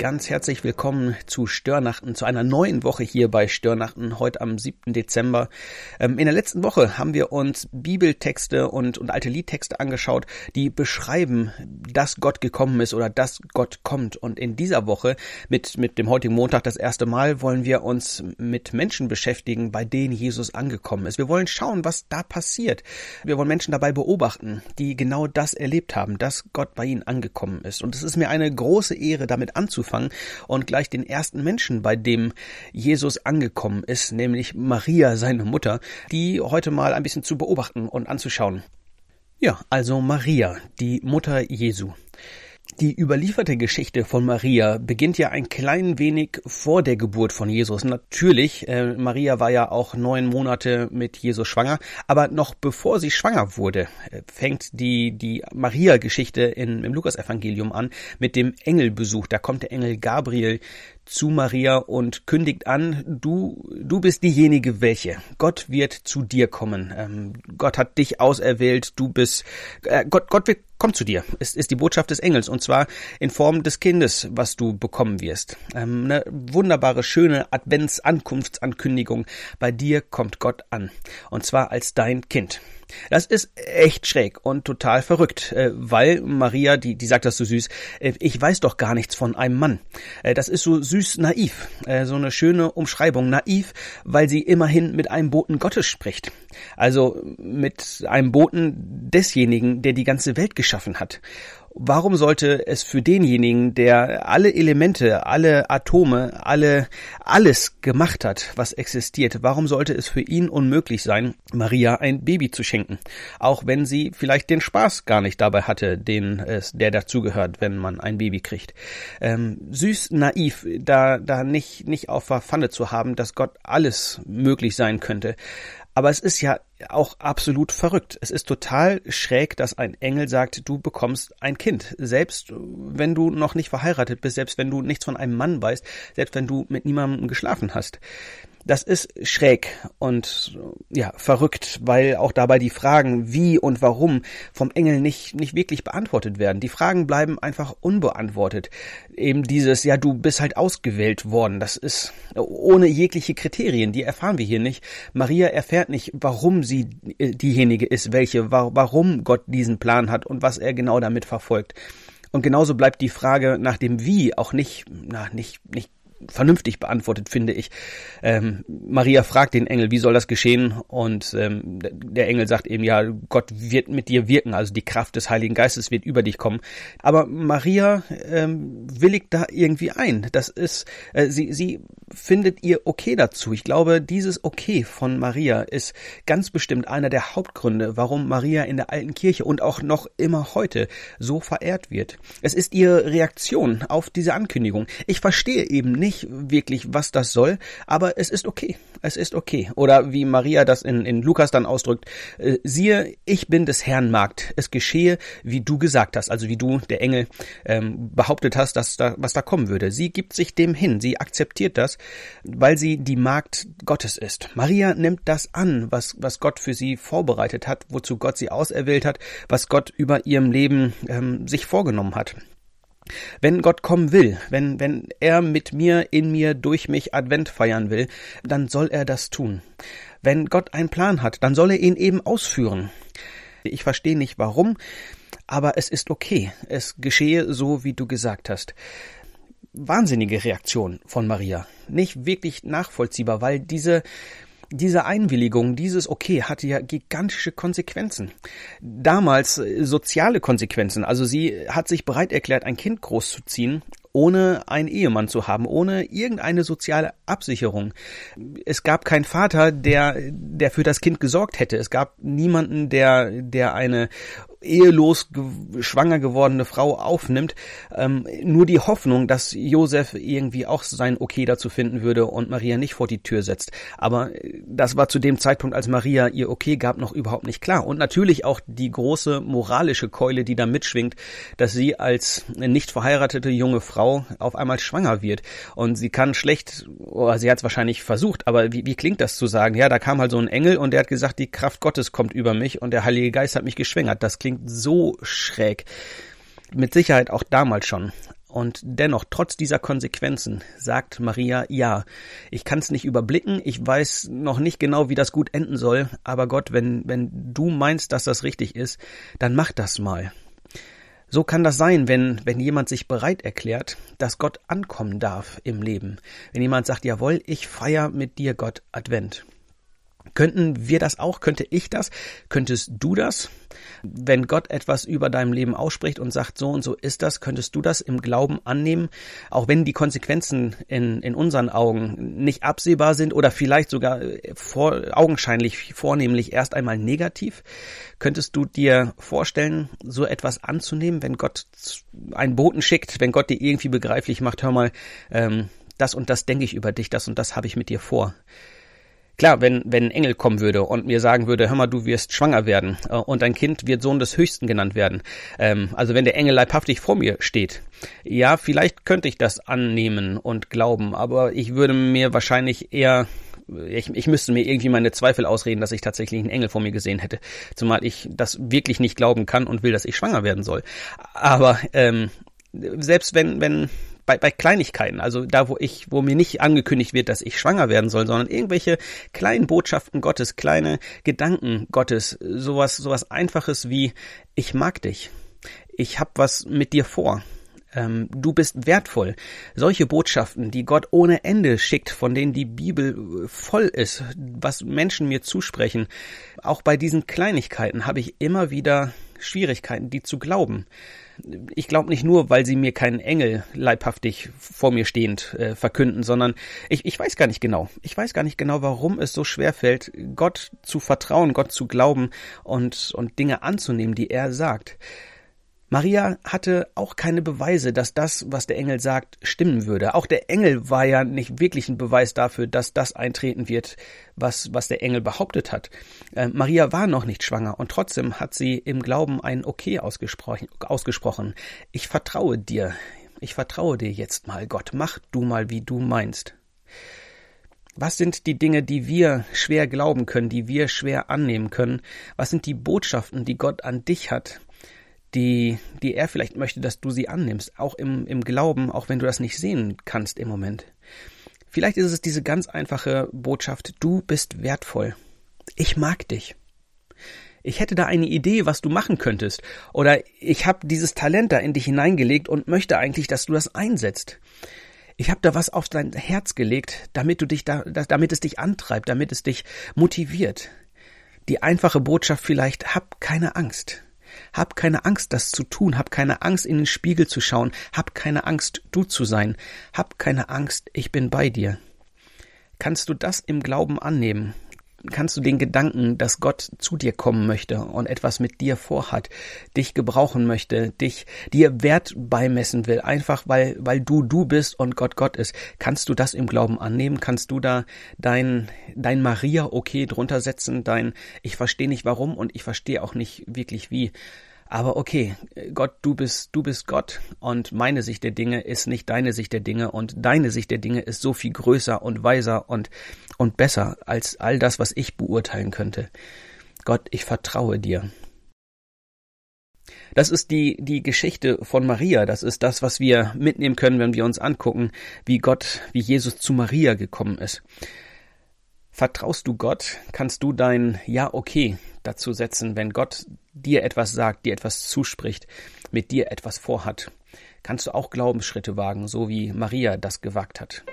ganz herzlich willkommen zu Störnachten, zu einer neuen Woche hier bei Störnachten, heute am 7. Dezember. Ähm, in der letzten Woche haben wir uns Bibeltexte und, und alte Liedtexte angeschaut, die beschreiben, dass Gott gekommen ist oder dass Gott kommt. Und in dieser Woche, mit, mit dem heutigen Montag das erste Mal, wollen wir uns mit Menschen beschäftigen, bei denen Jesus angekommen ist. Wir wollen schauen, was da passiert. Wir wollen Menschen dabei beobachten, die genau das erlebt haben, dass Gott bei ihnen angekommen ist. Und es ist mir eine große Ehre, damit anzufangen angefangen und gleich den ersten Menschen, bei dem Jesus angekommen ist, nämlich Maria, seine Mutter, die heute mal ein bisschen zu beobachten und anzuschauen. Ja, also Maria, die Mutter Jesu. Die überlieferte Geschichte von Maria beginnt ja ein klein wenig vor der Geburt von Jesus. Natürlich, äh, Maria war ja auch neun Monate mit Jesus schwanger, aber noch bevor sie schwanger wurde, äh, fängt die, die Maria-Geschichte im Lukas-Evangelium an mit dem Engelbesuch. Da kommt der Engel Gabriel zu Maria und kündigt an, du, du bist diejenige welche. Gott wird zu dir kommen. Ähm, Gott hat dich auserwählt, du bist, äh, Gott, Gott wird, kommt zu dir. Es ist die Botschaft des Engels und zwar in Form des Kindes, was du bekommen wirst. Ähm, eine wunderbare, schöne Advents-Ankunftsankündigung. Bei dir kommt Gott an. Und zwar als dein Kind. Das ist echt schräg und total verrückt, äh, weil Maria, die, die sagt das so süß, äh, ich weiß doch gar nichts von einem Mann. Äh, das ist so süß naiv, so eine schöne Umschreibung. Naiv, weil sie immerhin mit einem Boten Gottes spricht. Also mit einem Boten desjenigen, der die ganze Welt geschaffen hat. Warum sollte es für denjenigen, der alle Elemente, alle Atome, alle, alles gemacht hat, was existiert, warum sollte es für ihn unmöglich sein, Maria ein Baby zu schenken? Auch wenn sie vielleicht den Spaß gar nicht dabei hatte, den es, der dazugehört, wenn man ein Baby kriegt. Ähm, süß, naiv, da, da nicht, nicht auf der Pfanne zu haben, dass Gott alles möglich sein könnte. Aber es ist ja auch absolut verrückt. Es ist total schräg, dass ein Engel sagt, du bekommst ein Kind. Selbst wenn du noch nicht verheiratet bist, selbst wenn du nichts von einem Mann weißt, selbst wenn du mit niemandem geschlafen hast. Das ist schräg und ja, verrückt, weil auch dabei die Fragen wie und warum vom Engel nicht, nicht wirklich beantwortet werden. Die Fragen bleiben einfach unbeantwortet. Eben dieses, ja, du bist halt ausgewählt worden. Das ist ohne jegliche Kriterien. Die erfahren wir hier nicht. Maria erfährt nicht, warum sie äh, diejenige ist, welche, warum Gott diesen Plan hat und was er genau damit verfolgt. Und genauso bleibt die Frage nach dem Wie auch nicht, na, nicht, nicht vernünftig beantwortet, finde ich. Ähm, Maria fragt den Engel, wie soll das geschehen? Und ähm, der Engel sagt eben, ja, Gott wird mit dir wirken, also die Kraft des Heiligen Geistes wird über dich kommen. Aber Maria ähm, willigt da irgendwie ein. Das ist, äh, sie, sie findet ihr Okay dazu. Ich glaube, dieses Okay von Maria ist ganz bestimmt einer der Hauptgründe, warum Maria in der alten Kirche und auch noch immer heute so verehrt wird. Es ist ihre Reaktion auf diese Ankündigung. Ich verstehe eben nicht, nicht wirklich, was das soll, aber es ist okay. Es ist okay. Oder wie Maria das in, in Lukas dann ausdrückt, äh, siehe, ich bin des Herrn Magd. Es geschehe, wie du gesagt hast, also wie du, der Engel, ähm, behauptet hast, dass da, was da kommen würde. Sie gibt sich dem hin. Sie akzeptiert das, weil sie die Magd Gottes ist. Maria nimmt das an, was, was Gott für sie vorbereitet hat, wozu Gott sie auserwählt hat, was Gott über ihrem Leben ähm, sich vorgenommen hat. Wenn Gott kommen will, wenn, wenn er mit mir, in mir, durch mich Advent feiern will, dann soll er das tun. Wenn Gott einen Plan hat, dann soll er ihn eben ausführen. Ich verstehe nicht warum, aber es ist okay. Es geschehe so, wie du gesagt hast. Wahnsinnige Reaktion von Maria. Nicht wirklich nachvollziehbar, weil diese, diese Einwilligung, dieses Okay hatte ja gigantische Konsequenzen. Damals äh, soziale Konsequenzen. Also sie hat sich bereit erklärt, ein Kind großzuziehen ohne einen Ehemann zu haben, ohne irgendeine soziale Absicherung. Es gab keinen Vater, der, der für das Kind gesorgt hätte. Es gab niemanden, der, der eine ehelos ge schwanger gewordene Frau aufnimmt, ähm, nur die Hoffnung, dass Josef irgendwie auch sein Okay dazu finden würde und Maria nicht vor die Tür setzt. Aber äh, das war zu dem Zeitpunkt, als Maria ihr Okay gab, noch überhaupt nicht klar. Und natürlich auch die große moralische Keule, die da mitschwingt, dass sie als nicht verheiratete junge Frau auf einmal schwanger wird. Und sie kann schlecht, oder sie hat es wahrscheinlich versucht, aber wie, wie klingt das zu sagen? Ja, da kam halt so ein Engel und der hat gesagt, die Kraft Gottes kommt über mich und der Heilige Geist hat mich geschwängert. Das klingt klingt so schräg. Mit Sicherheit auch damals schon. Und dennoch, trotz dieser Konsequenzen, sagt Maria, ja, ich kann es nicht überblicken, ich weiß noch nicht genau, wie das gut enden soll, aber Gott, wenn, wenn du meinst, dass das richtig ist, dann mach das mal. So kann das sein, wenn, wenn jemand sich bereit erklärt, dass Gott ankommen darf im Leben. Wenn jemand sagt, jawohl, ich feier mit dir Gott Advent. Könnten wir das auch? Könnte ich das? Könntest du das? Wenn Gott etwas über deinem Leben ausspricht und sagt, so und so ist das, könntest du das im Glauben annehmen, auch wenn die Konsequenzen in, in unseren Augen nicht absehbar sind oder vielleicht sogar vor, augenscheinlich vornehmlich erst einmal negativ? Könntest du dir vorstellen, so etwas anzunehmen, wenn Gott einen Boten schickt, wenn Gott dir irgendwie begreiflich macht, hör mal, ähm, das und das denke ich über dich, das und das habe ich mit dir vor. Klar, wenn, wenn ein Engel kommen würde und mir sagen würde, hör mal, du wirst schwanger werden äh, und dein Kind wird Sohn des Höchsten genannt werden. Ähm, also wenn der Engel leibhaftig vor mir steht. Ja, vielleicht könnte ich das annehmen und glauben, aber ich würde mir wahrscheinlich eher ich, ich müsste mir irgendwie meine Zweifel ausreden, dass ich tatsächlich einen Engel vor mir gesehen hätte. Zumal ich das wirklich nicht glauben kann und will, dass ich schwanger werden soll. Aber ähm, selbst wenn, wenn bei, bei Kleinigkeiten, also da, wo ich, wo mir nicht angekündigt wird, dass ich schwanger werden soll, sondern irgendwelche kleinen Botschaften Gottes, kleine Gedanken Gottes, sowas, sowas Einfaches wie ich mag dich, ich hab was mit dir vor. Ähm, du bist wertvoll. Solche Botschaften, die Gott ohne Ende schickt, von denen die Bibel voll ist, was Menschen mir zusprechen, auch bei diesen Kleinigkeiten habe ich immer wieder Schwierigkeiten, die zu glauben ich glaube nicht nur, weil sie mir keinen Engel leibhaftig vor mir stehend äh, verkünden, sondern ich, ich weiß gar nicht genau. Ich weiß gar nicht genau, warum es so schwer fällt, Gott zu vertrauen, Gott zu glauben und, und Dinge anzunehmen, die er sagt. Maria hatte auch keine Beweise, dass das, was der Engel sagt, stimmen würde. Auch der Engel war ja nicht wirklich ein Beweis dafür, dass das eintreten wird, was, was der Engel behauptet hat. Äh, Maria war noch nicht schwanger und trotzdem hat sie im Glauben ein Okay ausgesprochen, ausgesprochen. Ich vertraue dir. Ich vertraue dir jetzt mal, Gott. Mach du mal, wie du meinst. Was sind die Dinge, die wir schwer glauben können, die wir schwer annehmen können? Was sind die Botschaften, die Gott an dich hat? Die, die er vielleicht möchte, dass du sie annimmst, auch im, im Glauben, auch wenn du das nicht sehen kannst im Moment. Vielleicht ist es diese ganz einfache Botschaft, du bist wertvoll. Ich mag dich. Ich hätte da eine Idee, was du machen könntest. Oder ich habe dieses Talent da in dich hineingelegt und möchte eigentlich, dass du das einsetzt. Ich habe da was auf dein Herz gelegt, damit du dich da, damit es dich antreibt, damit es dich motiviert. Die einfache Botschaft vielleicht, hab keine Angst. Hab keine Angst, das zu tun. Hab keine Angst, in den Spiegel zu schauen. Hab keine Angst, du zu sein. Hab keine Angst, ich bin bei dir. Kannst du das im Glauben annehmen? Kannst du den Gedanken, dass Gott zu dir kommen möchte und etwas mit dir vorhat, dich gebrauchen möchte, dich dir Wert beimessen will, einfach weil weil du du bist und Gott Gott ist, kannst du das im Glauben annehmen? Kannst du da dein dein Maria okay drunter setzen, dein ich verstehe nicht warum und ich verstehe auch nicht wirklich wie aber okay, Gott, du bist, du bist Gott und meine Sicht der Dinge ist nicht deine Sicht der Dinge und deine Sicht der Dinge ist so viel größer und weiser und, und besser als all das, was ich beurteilen könnte. Gott, ich vertraue dir. Das ist die, die Geschichte von Maria. Das ist das, was wir mitnehmen können, wenn wir uns angucken, wie Gott, wie Jesus zu Maria gekommen ist. Vertraust du Gott? Kannst du dein Ja, okay dazu setzen, wenn Gott dir etwas sagt, dir etwas zuspricht, mit dir etwas vorhat? Kannst du auch Glaubensschritte wagen, so wie Maria das gewagt hat?